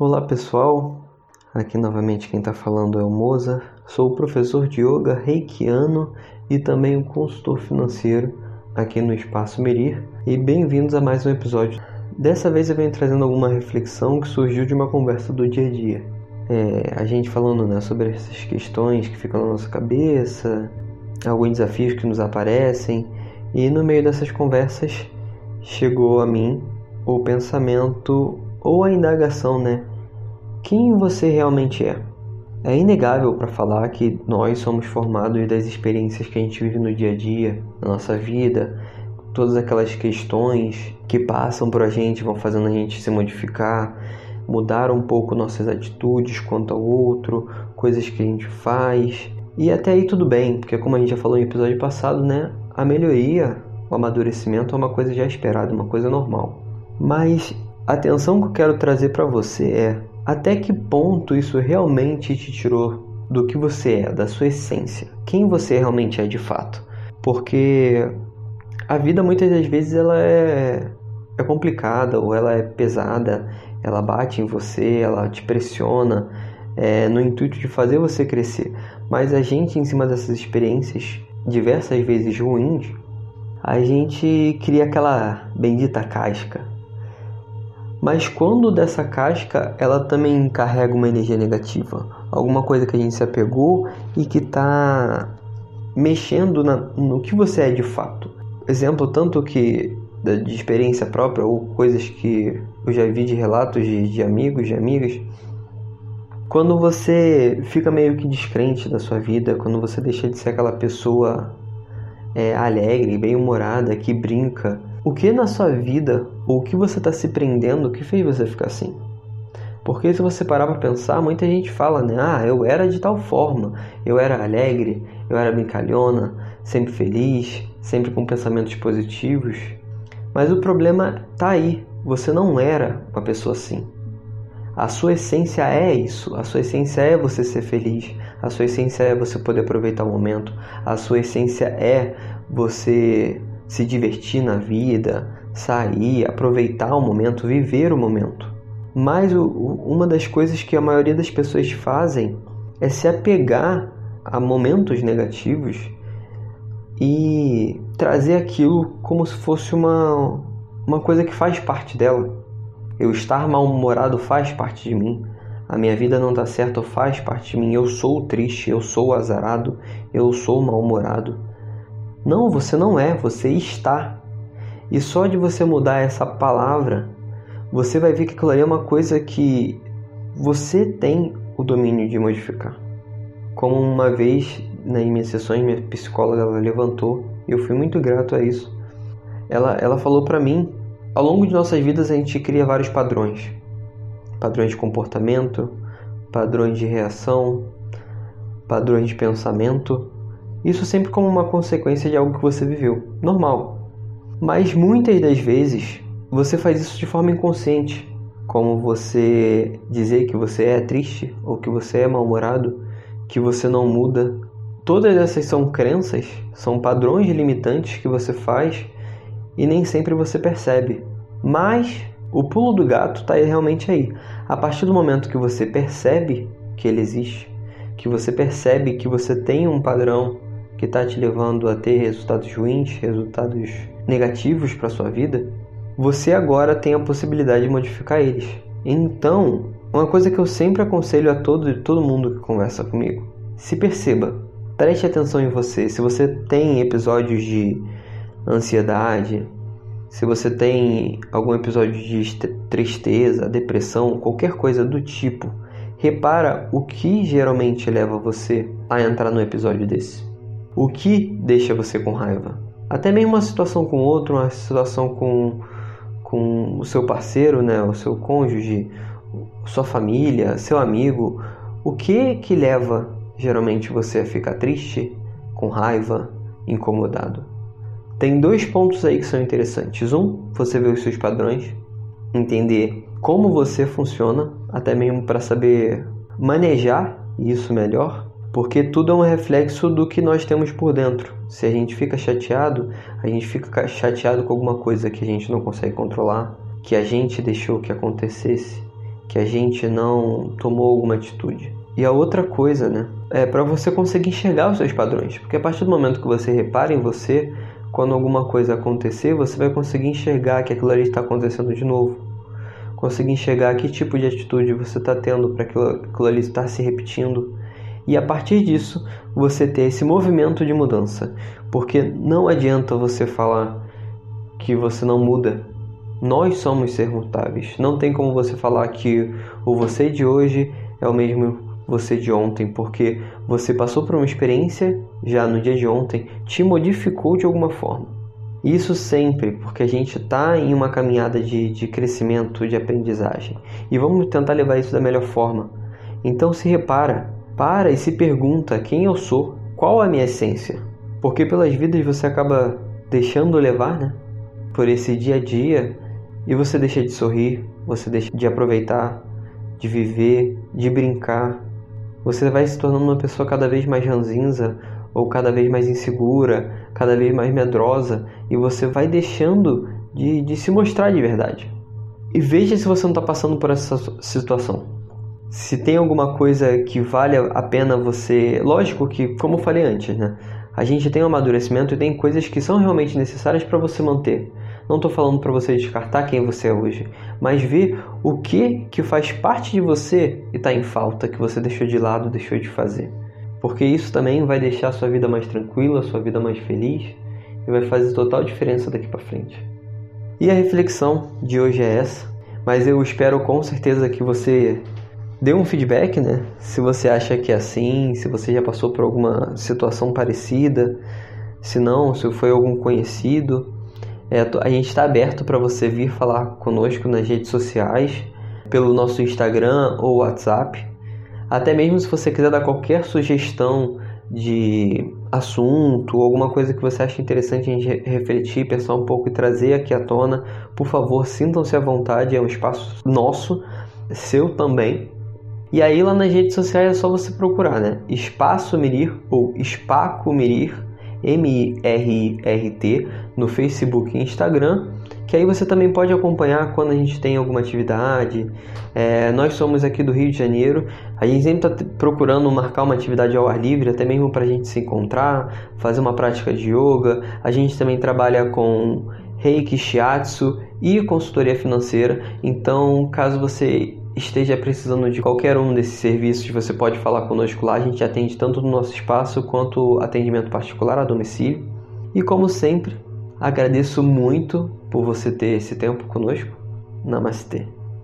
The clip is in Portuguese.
Olá pessoal, aqui novamente quem está falando é o Moza, sou professor de yoga reikiano e também um consultor financeiro aqui no Espaço Merir e bem-vindos a mais um episódio. Dessa vez eu venho trazendo alguma reflexão que surgiu de uma conversa do dia a dia. É, a gente falando né, sobre essas questões que ficam na nossa cabeça, alguns desafios que nos aparecem e no meio dessas conversas chegou a mim o pensamento ou a indagação, né? Quem você realmente é? É inegável para falar que nós somos formados das experiências que a gente vive no dia a dia, na nossa vida, todas aquelas questões que passam por a gente vão fazendo a gente se modificar, mudar um pouco nossas atitudes quanto ao outro, coisas que a gente faz. E até aí tudo bem, porque como a gente já falou no episódio passado, né, a melhoria, o amadurecimento é uma coisa já esperada, uma coisa normal. Mas atenção que eu quero trazer para você é até que ponto isso realmente te tirou do que você é, da sua essência, quem você realmente é de fato. Porque a vida muitas das vezes ela é, é complicada ou ela é pesada, ela bate em você, ela te pressiona é, no intuito de fazer você crescer. Mas a gente, em cima dessas experiências diversas vezes ruins, a gente cria aquela bendita casca mas quando dessa casca, ela também carrega uma energia negativa, alguma coisa que a gente se apegou e que está mexendo na, no que você é de fato. Exemplo tanto que de experiência própria ou coisas que eu já vi de relatos de, de amigos, de amigas, quando você fica meio que descrente da sua vida, quando você deixa de ser aquela pessoa é, alegre, bem-humorada, que brinca, o que na sua vida, ou o que você está se prendendo, que fez você ficar assim? Porque se você parar para pensar, muita gente fala, né? Ah, eu era de tal forma, eu era alegre, eu era brincalhona, sempre feliz, sempre com pensamentos positivos. Mas o problema tá aí, você não era uma pessoa assim. A sua essência é isso, a sua essência é você ser feliz, a sua essência é você poder aproveitar o momento, a sua essência é você se divertir na vida, sair, aproveitar o momento, viver o momento. Mas o, uma das coisas que a maioria das pessoas fazem é se apegar a momentos negativos e trazer aquilo como se fosse uma, uma coisa que faz parte dela. Eu estar mal-humorado faz parte de mim. A minha vida não está certa faz parte de mim. Eu sou triste, eu sou azarado, eu sou mal-humorado. Não, você não é, você está. E só de você mudar essa palavra, você vai ver que aquilo ali é uma coisa que você tem o domínio de modificar. Como uma vez nas minhas sessões, minha psicóloga ela levantou, e eu fui muito grato a isso. Ela, ela falou para mim, ao longo de nossas vidas a gente cria vários padrões. Padrões de comportamento, padrões de reação, padrões de pensamento, isso sempre como uma consequência de algo que você viveu, normal. Mas muitas das vezes você faz isso de forma inconsciente, como você dizer que você é triste ou que você é mal-humorado, que você não muda. Todas essas são crenças, são padrões limitantes que você faz e nem sempre você percebe. Mas o pulo do gato está realmente aí. A partir do momento que você percebe que ele existe, que você percebe que você tem um padrão que está te levando a ter resultados ruins, resultados negativos para sua vida, você agora tem a possibilidade de modificar eles. Então, uma coisa que eu sempre aconselho a todo, todo mundo que conversa comigo: se perceba, preste atenção em você. Se você tem episódios de ansiedade, se você tem algum episódio de tristeza, depressão, qualquer coisa do tipo, repara o que geralmente leva você a entrar num episódio desse. O que deixa você com raiva? Até mesmo uma situação com outro, uma situação com, com o seu parceiro, né, o seu cônjuge, sua família, seu amigo. O que que leva geralmente você a ficar triste, com raiva, incomodado? Tem dois pontos aí que são interessantes. Um, você ver os seus padrões, entender como você funciona, até mesmo para saber manejar isso melhor porque tudo é um reflexo do que nós temos por dentro. Se a gente fica chateado, a gente fica chateado com alguma coisa que a gente não consegue controlar, que a gente deixou que acontecesse. que a gente não tomou alguma atitude. E a outra coisa, né, é para você conseguir enxergar os seus padrões, porque a partir do momento que você repara em você, quando alguma coisa acontecer, você vai conseguir enxergar que aquilo ali está acontecendo de novo. Conseguir enxergar que tipo de atitude você está tendo para aquilo, aquilo ali estar se repetindo. E a partir disso, você ter esse movimento de mudança. Porque não adianta você falar que você não muda. Nós somos ser mutáveis. Não tem como você falar que o você de hoje é o mesmo você de ontem, porque você passou por uma experiência já no dia de ontem, te modificou de alguma forma. Isso sempre, porque a gente está em uma caminhada de, de crescimento, de aprendizagem. E vamos tentar levar isso da melhor forma. Então se repara, para e se pergunta quem eu sou, qual a minha essência. Porque pelas vidas você acaba deixando levar, né? Por esse dia a dia e você deixa de sorrir, você deixa de aproveitar, de viver, de brincar, você vai se tornando uma pessoa cada vez mais ranzinza ou cada vez mais insegura, cada vez mais medrosa e você vai deixando de, de se mostrar de verdade. E veja se você não está passando por essa situação. Se tem alguma coisa que vale a pena você. Lógico que, como eu falei antes, né? A gente tem um amadurecimento e tem coisas que são realmente necessárias para você manter. Não estou falando para você descartar quem você é hoje, mas ver o que que faz parte de você e está em falta, que você deixou de lado, deixou de fazer. Porque isso também vai deixar a sua vida mais tranquila, a sua vida mais feliz e vai fazer total diferença daqui para frente. E a reflexão de hoje é essa, mas eu espero com certeza que você dê um feedback, né? Se você acha que é assim, se você já passou por alguma situação parecida, se não, se foi algum conhecido, é, a gente está aberto para você vir falar conosco nas redes sociais, pelo nosso Instagram ou WhatsApp. Até mesmo se você quiser dar qualquer sugestão de assunto, alguma coisa que você acha interessante a gente refletir, pensar um pouco e trazer aqui à tona, por favor, sintam-se à vontade, é um espaço nosso, seu também. E aí lá nas redes sociais é só você procurar, né? Espaço Mirir ou Espaco Mirir M-I-R-I-R-T, no Facebook e Instagram, que aí você também pode acompanhar quando a gente tem alguma atividade. É, nós somos aqui do Rio de Janeiro, a gente sempre está procurando marcar uma atividade ao ar livre, até mesmo para a gente se encontrar, fazer uma prática de yoga. A gente também trabalha com reiki, shiatsu e consultoria financeira. Então, caso você esteja precisando de qualquer um desses serviços, você pode falar conosco lá. A gente atende tanto no nosso espaço quanto atendimento particular a domicílio. E como sempre, agradeço muito por você ter esse tempo conosco. Namastê.